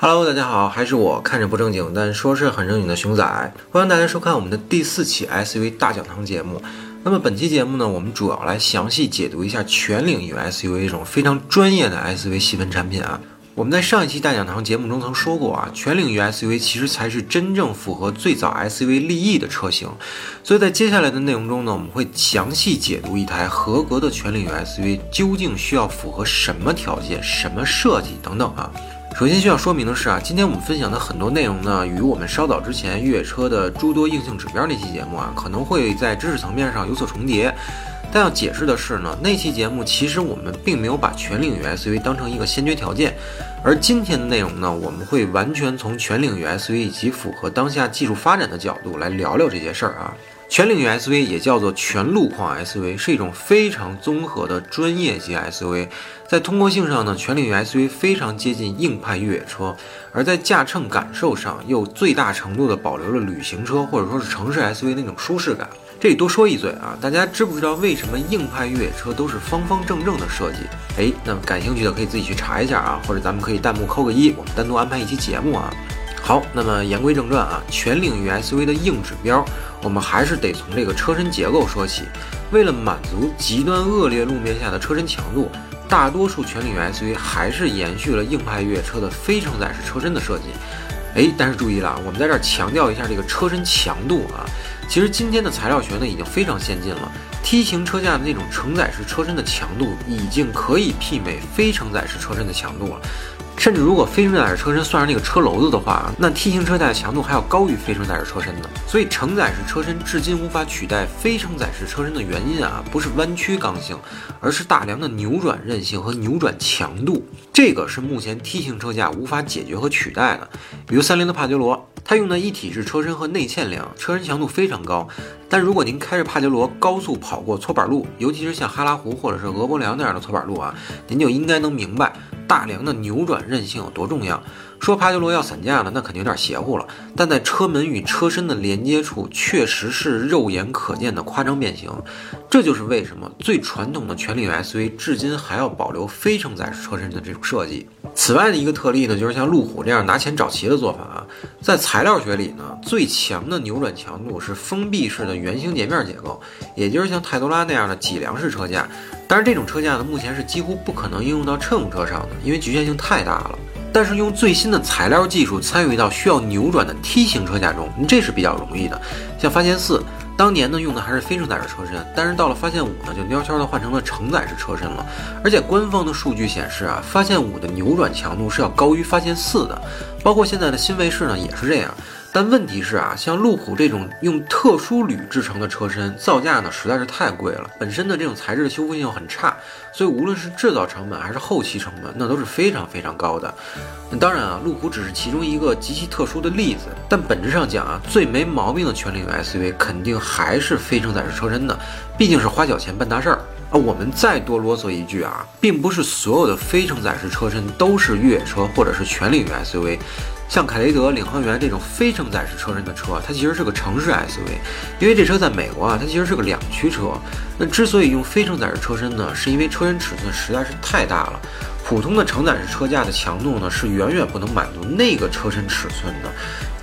Hello，大家好，还是我看着不正经，但说是很正经的熊仔，欢迎大家收看我们的第四期 SUV 大讲堂节目。那么本期节目呢，我们主要来详细解读一下全领域 SUV 这种非常专业的 SUV 细分产品啊。我们在上一期大讲堂节目中曾说过啊，全领域 SUV 其实才是真正符合最早 SUV 立意的车型。所以在接下来的内容中呢，我们会详细解读一台合格的全领域 SUV 究竟需要符合什么条件、什么设计等等啊。首先需要说明的是啊，今天我们分享的很多内容呢，与我们稍早之前越野车的诸多硬性指标那期节目啊，可能会在知识层面上有所重叠。但要解释的是呢，那期节目其实我们并没有把全领域 SUV 当成一个先决条件，而今天的内容呢，我们会完全从全领域 SUV 以及符合当下技术发展的角度来聊聊这些事儿啊。全领域 SUV 也叫做全路况 SUV，是一种非常综合的专业级 SUV。在通过性上呢，全领域 SUV 非常接近硬派越野车，而在驾乘感受上又最大程度的保留了旅行车或者说是城市 SUV 那种舒适感。这里多说一嘴啊，大家知不知道为什么硬派越野车都是方方正正的设计？哎，那么感兴趣的可以自己去查一下啊，或者咱们可以弹幕扣个一，我们单独安排一期节目啊。好，那么言归正传啊，全领域 SUV 的硬指标。我们还是得从这个车身结构说起。为了满足极端恶劣路面下的车身强度，大多数全领域 SUV 还是延续了硬派越野车的非承载式车身的设计。哎，但是注意了，我们在这儿强调一下这个车身强度啊。其实今天的材料学呢已经非常先进了，T 型车架的那种承载式车身的强度已经可以媲美非承载式车身的强度了。甚至如果非承载式车身算上那个车篓子的话，那 T 型车架的强度还要高于非承载式车身呢。所以承载式车身至今无法取代非承载式车身的原因啊，不是弯曲刚性，而是大梁的扭转韧性和扭转强度。这个是目前 T 型车架无法解决和取代的。比如三菱的帕杰罗，它用的一体式车身和内嵌梁，车身强度非常高。但如果您开着帕杰罗高速跑过搓板路，尤其是像哈拉湖或者是俄伯梁那样的搓板路啊，您就应该能明白。大梁的扭转韧性有多重要？说帕杰罗要散架了，那肯定有点邪乎了。但在车门与车身的连接处，确实是肉眼可见的夸张变形。这就是为什么最传统的全领域 SUV 至今还要保留非承载式车身的这种设计。此外的一个特例呢，就是像路虎这样拿钱找齐的做法啊。在材料学里呢，最强的扭转强度是封闭式的圆形截面结构，也就是像泰多拉那样的脊梁式车架。但是这种车架呢，目前是几乎不可能应用到乘用车上的，因为局限性太大了。但是用最新的材料技术参与到需要扭转的梯形车架中，这是比较容易的。像发现四当年呢用的还是非承载式车身，但是到了发现五呢，就悄悄的换成了承载式车身了。而且官方的数据显示啊，发现五的扭转强度是要高于发现四的，包括现在的新卫士呢也是这样。但问题是啊，像路虎这种用特殊铝制成的车身，造价呢实在是太贵了，本身的这种材质的修复性很差，所以无论是制造成本还是后期成本，那都是非常非常高的。那当然啊，路虎只是其中一个极其特殊的例子，但本质上讲啊，最没毛病的全领域 SUV 肯定还是非承载式车身的，毕竟是花小钱办大事儿啊。我们再多啰嗦一句啊，并不是所有的非承载式车身都是越野车或者是全领域 SUV。像凯雷德领航员这种非承载式车身的车，它其实是个城市 SUV，因为这车在美国啊，它其实是个两驱车。那之所以用非承载式车身呢，是因为车身尺寸实在是太大了，普通的承载式车架的强度呢是远远不能满足那个车身尺寸的。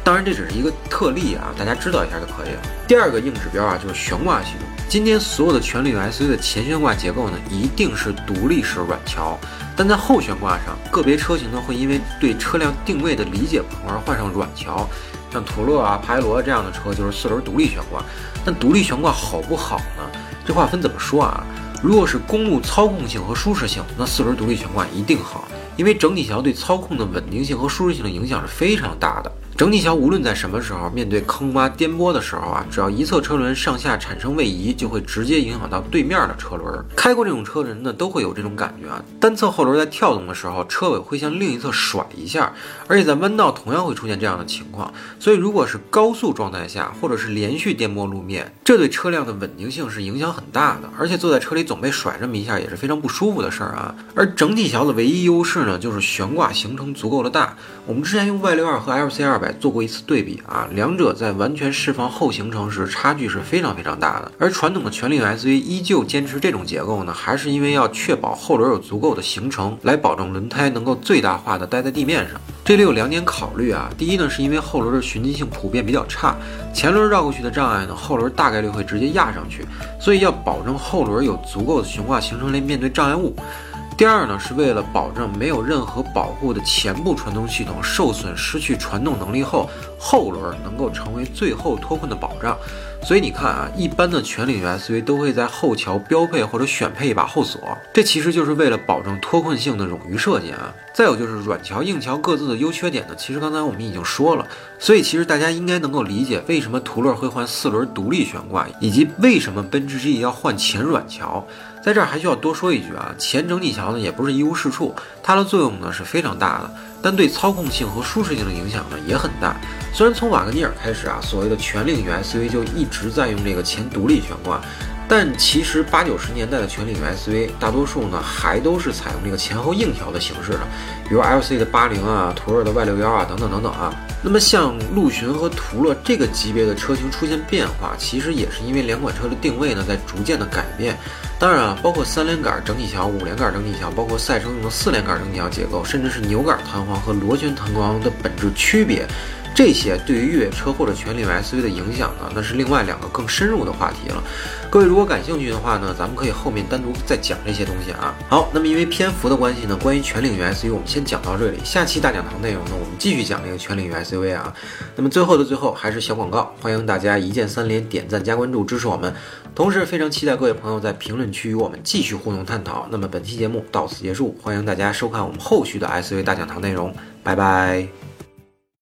当然这只是一个特例啊，大家知道一下就可以了。第二个硬指标啊，就是悬挂系统。今天所有的全铝 SUV 的前悬挂结构呢，一定是独立式软桥。但在后悬挂上，个别车型呢会因为对车辆定位的理解不同而换上软桥，像途乐啊、帕罗这样的车就是四轮独立悬挂。但独立悬挂好不好呢？这话分怎么说啊？如果是公路操控性和舒适性，那四轮独立悬挂一定好，因为整体桥对操控的稳定性和舒适性的影响是非常大的。整体桥无论在什么时候面对坑洼颠簸的时候啊，只要一侧车轮上下产生位移，就会直接影响到对面的车轮。开过这种车的人呢，都会有这种感觉啊。单侧后轮在跳动的时候，车尾会向另一侧甩一下，而且在弯道同样会出现这样的情况。所以，如果是高速状态下，或者是连续颠簸路面，这对车辆的稳定性是影响很大的。而且坐在车里总被甩这么一下，也是非常不舒服的事儿啊。而整体桥的唯一优势呢，就是悬挂行程足够的大。我们之前用 Y 六二和 LC 二百。做过一次对比啊，两者在完全释放后行程时差距是非常非常大的。而传统的全领域 SUV 依旧坚持这种结构呢，还是因为要确保后轮有足够的行程，来保证轮胎能够最大化的待在地面上。这里有两点考虑啊，第一呢，是因为后轮的循迹性普遍比较差，前轮绕过去的障碍呢，后轮大概率会直接压上去，所以要保证后轮有足够的悬挂行程来面对障碍物。第二呢，是为了保证没有任何保护的前部传动系统受损失去传动能力后，后轮能够成为最后脱困的保障。所以你看啊，一般的全领域 SUV 都会在后桥标配或者选配一把后锁，这其实就是为了保证脱困性的冗余设计啊。再有就是软桥硬桥各自的优缺点呢，其实刚才我们已经说了，所以其实大家应该能够理解为什么途乐会换四轮独立悬挂，以及为什么奔驰 G 要换前软桥。在这儿还需要多说一句啊，前整体桥呢也不是一无是处，它的作用呢是非常大的，但对操控性和舒适性的影响呢也很大。虽然从瓦格尼尔开始啊，所谓的全领域 SUV 就一直在用这个前独立悬挂，但其实八九十年代的全领域 SUV 大多数呢还都是采用这个前后硬调的形式的，比如 LC 的八零啊，途乐的 Y 六幺啊等等等等啊。那么像陆巡和途乐这个级别的车型出现变化，其实也是因为两款车的定位呢在逐渐的改变。当然啊，包括三连杆整体桥、五连杆整体桥，包括赛车用的四连杆整体桥结构，甚至是扭杆弹簧和螺旋弹簧的本质区别，这些对于越野车或者全领域 SUV 的影响呢，那是另外两个更深入的话题了。各位如果感兴趣的话呢，咱们可以后面单独再讲这些东西啊。好，那么因为篇幅的关系呢，关于全领域 SUV 我们先讲到这里，下期大讲堂内容呢，我们继续讲这个全领域 SUV 啊。那么最后的最后还是小广告，欢迎大家一键三连、点赞加关注支持我们。同时，非常期待各位朋友在评论区与我们继续互动探讨。那么，本期节目到此结束，欢迎大家收看我们后续的 SUV 大讲堂内容，拜拜。